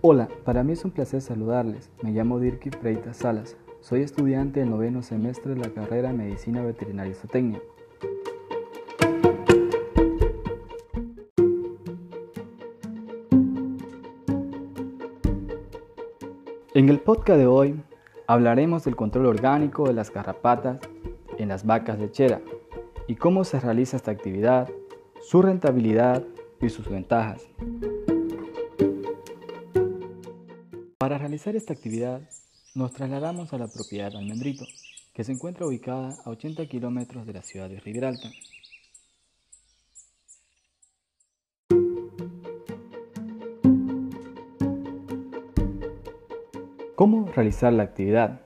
Hola, para mí es un placer saludarles. Me llamo Dirky Freitas Salas. Soy estudiante del noveno semestre de la carrera Medicina Veterinaria y Zootecnia. En el podcast de hoy hablaremos del control orgánico de las garrapatas en las vacas lecheras y cómo se realiza esta actividad, su rentabilidad y sus ventajas. Para realizar esta actividad, nos trasladamos a la propiedad Almendrito, que se encuentra ubicada a 80 kilómetros de la ciudad de Riberalta. ¿Cómo realizar la actividad?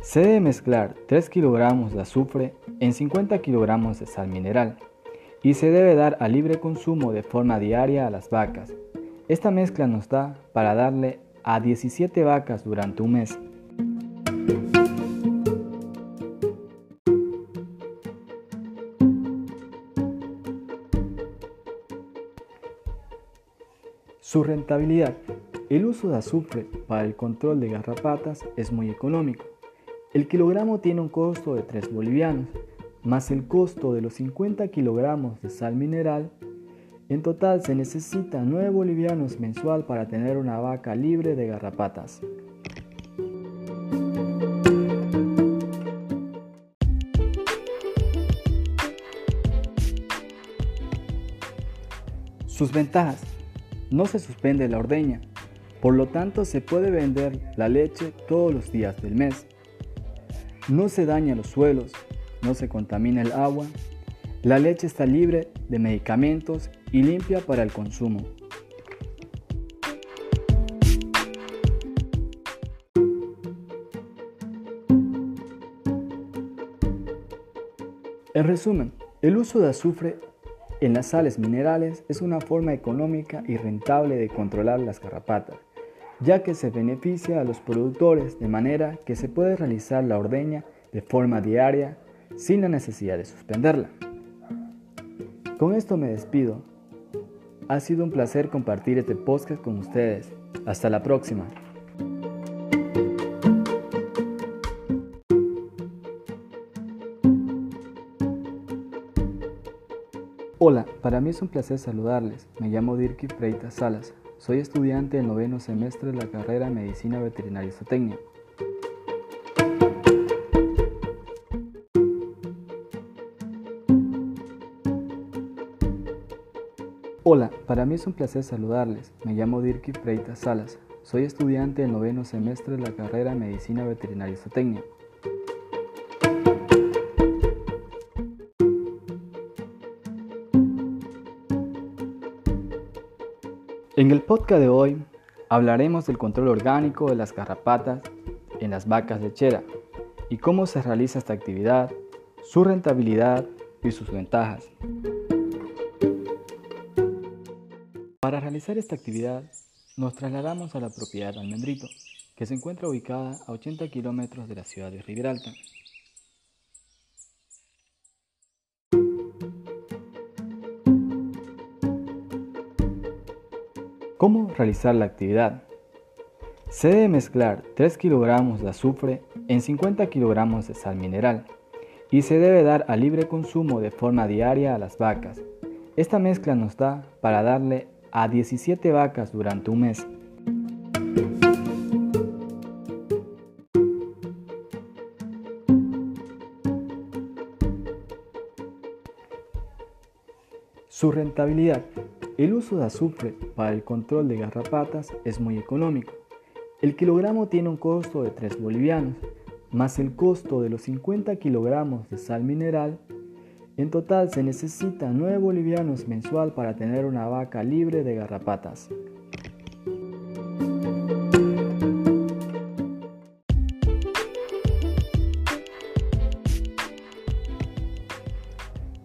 Se debe mezclar 3 kilogramos de azufre en 50 kilogramos de sal mineral y se debe dar a libre consumo de forma diaria a las vacas. Esta mezcla nos da para darle a 17 vacas durante un mes. Su rentabilidad. El uso de azufre para el control de garrapatas es muy económico. El kilogramo tiene un costo de 3 bolivianos, más el costo de los 50 kilogramos de sal mineral en total se necesita 9 bolivianos mensual para tener una vaca libre de garrapatas. Sus ventajas. No se suspende la ordeña, por lo tanto se puede vender la leche todos los días del mes. No se daña los suelos, no se contamina el agua, la leche está libre de medicamentos y limpia para el consumo. En resumen, el uso de azufre en las sales minerales es una forma económica y rentable de controlar las garrapatas, ya que se beneficia a los productores de manera que se puede realizar la ordeña de forma diaria sin la necesidad de suspenderla. Con esto me despido, ha sido un placer compartir este podcast con ustedes. Hasta la próxima. Hola, para mí es un placer saludarles. Me llamo Dirky Freitas Salas. Soy estudiante del noveno semestre de la carrera Medicina Veterinaria y Zootecnia. Hola, para mí es un placer saludarles. Me llamo Dirky Freitas Salas. Soy estudiante del noveno semestre de la carrera Medicina Veterinaria y Zootecnia. En el podcast de hoy hablaremos del control orgánico de las garrapatas en las vacas lecheras y cómo se realiza esta actividad, su rentabilidad y sus ventajas. Para realizar esta actividad, nos trasladamos a la propiedad Almendrito, que se encuentra ubicada a 80 kilómetros de la ciudad de Riberalta. ¿Cómo realizar la actividad? Se debe mezclar 3 kilogramos de azufre en 50 kilogramos de sal mineral y se debe dar a libre consumo de forma diaria a las vacas. Esta mezcla nos da para darle a 17 vacas durante un mes. Su rentabilidad. El uso de azufre para el control de garrapatas es muy económico. El kilogramo tiene un costo de 3 bolivianos, más el costo de los 50 kilogramos de sal mineral en total se necesita 9 bolivianos mensual para tener una vaca libre de garrapatas.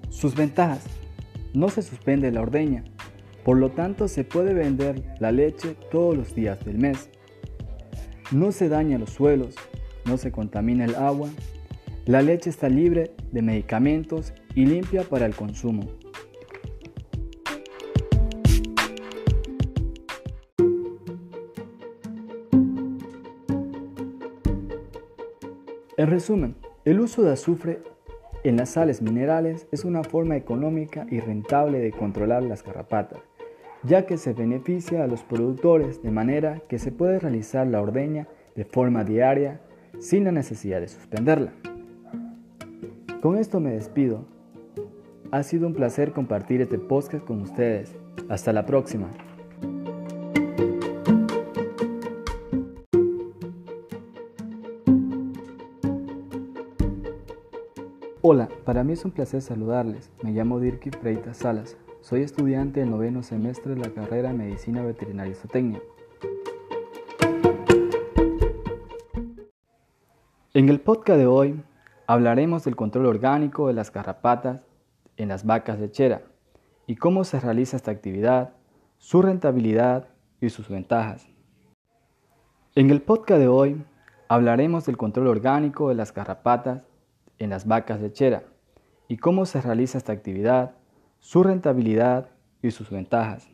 Sus ventajas. No se suspende la ordeña, por lo tanto se puede vender la leche todos los días del mes. No se daña los suelos, no se contamina el agua, la leche está libre de medicamentos y limpia para el consumo. En resumen, el uso de azufre en las sales minerales es una forma económica y rentable de controlar las garrapatas, ya que se beneficia a los productores de manera que se puede realizar la ordeña de forma diaria sin la necesidad de suspenderla. Con esto me despido ha sido un placer compartir este podcast con ustedes. Hasta la próxima. Hola, para mí es un placer saludarles. Me llamo Dirky Freitas Salas. Soy estudiante del noveno semestre de la carrera Medicina Veterinaria y Zootecnia. En el podcast de hoy hablaremos del control orgánico de las garrapatas en las vacas lecheras y cómo se realiza esta actividad, su rentabilidad y sus ventajas. En el podcast de hoy hablaremos del control orgánico de las garrapatas en las vacas lecheras y cómo se realiza esta actividad, su rentabilidad y sus ventajas.